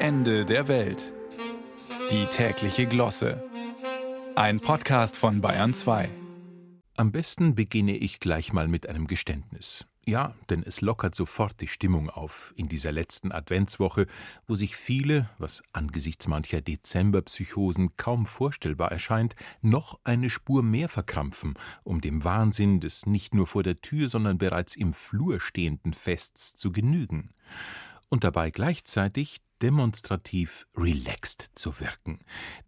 Ende der Welt. Die tägliche Glosse. Ein Podcast von Bayern 2. Am besten beginne ich gleich mal mit einem Geständnis. Ja, denn es lockert sofort die Stimmung auf in dieser letzten Adventswoche, wo sich viele, was angesichts mancher Dezemberpsychosen kaum vorstellbar erscheint, noch eine Spur mehr verkrampfen, um dem Wahnsinn des nicht nur vor der Tür, sondern bereits im Flur stehenden Fests zu genügen. Und dabei gleichzeitig demonstrativ relaxed zu wirken.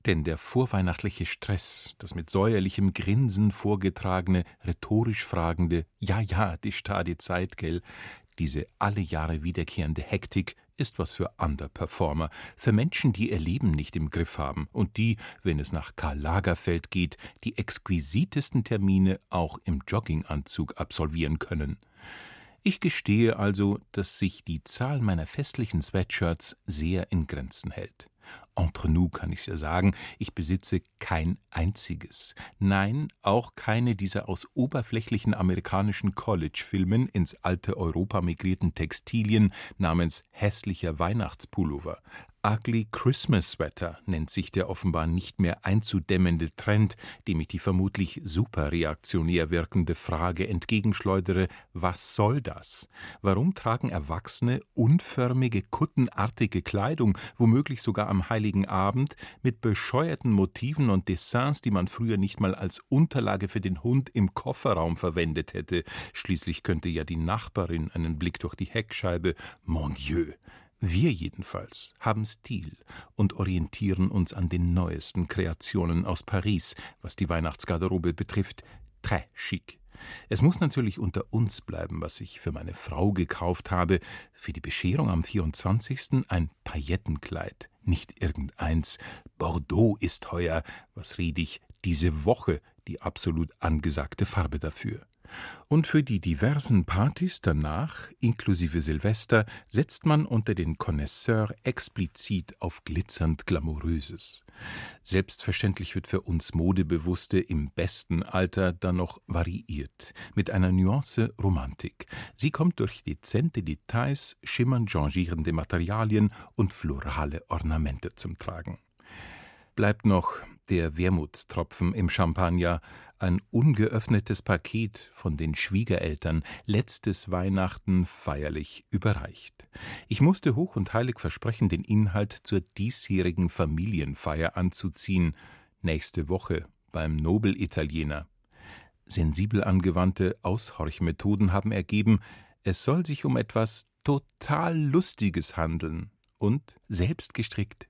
Denn der vorweihnachtliche Stress, das mit säuerlichem Grinsen vorgetragene, rhetorisch fragende Ja, ja, die stadi Zeit, gell, diese alle Jahre wiederkehrende Hektik ist was für Underperformer, für Menschen, die ihr Leben nicht im Griff haben und die, wenn es nach Karl Lagerfeld geht, die exquisitesten Termine auch im Jogginganzug absolvieren können. Ich gestehe also, dass sich die Zahl meiner festlichen Sweatshirts sehr in Grenzen hält. Entre nous kann ich's ja sagen, ich besitze kein einziges. Nein, auch keine dieser aus oberflächlichen amerikanischen College-Filmen ins alte Europa migrierten Textilien namens hässlicher Weihnachtspullover. Ugly Christmas Sweater nennt sich der offenbar nicht mehr einzudämmende Trend, dem ich die vermutlich superreaktionär wirkende Frage entgegenschleudere: Was soll das? Warum tragen Erwachsene unförmige, kuttenartige Kleidung, womöglich sogar am Heiligen Abend, mit bescheuerten Motiven und Dessins, die man früher nicht mal als Unterlage für den Hund im Kofferraum verwendet hätte? Schließlich könnte ja die Nachbarin einen Blick durch die Heckscheibe. Mon Dieu! Wir jedenfalls haben Stil und orientieren uns an den neuesten Kreationen aus Paris, was die Weihnachtsgarderobe betrifft, très chic. Es muss natürlich unter uns bleiben, was ich für meine Frau gekauft habe, für die Bescherung am 24. ein Paillettenkleid, nicht irgendeins. Bordeaux ist heuer, was red ich, diese Woche die absolut angesagte Farbe dafür. Und für die diversen Partys danach, inklusive Silvester, setzt man unter den Connoisseurs explizit auf glitzernd Glamouröses. Selbstverständlich wird für uns Modebewusste im besten Alter dann noch variiert, mit einer Nuance Romantik. Sie kommt durch dezente Details, schimmernd changierende Materialien und florale Ornamente zum Tragen. Bleibt noch der Wermutstropfen im Champagner, ein ungeöffnetes Paket von den Schwiegereltern letztes Weihnachten feierlich überreicht. Ich musste hoch und heilig versprechen, den Inhalt zur diesjährigen Familienfeier anzuziehen, nächste Woche beim Nobelitaliener. Sensibel angewandte Aushorchmethoden haben ergeben, es soll sich um etwas total Lustiges handeln und selbst gestrickt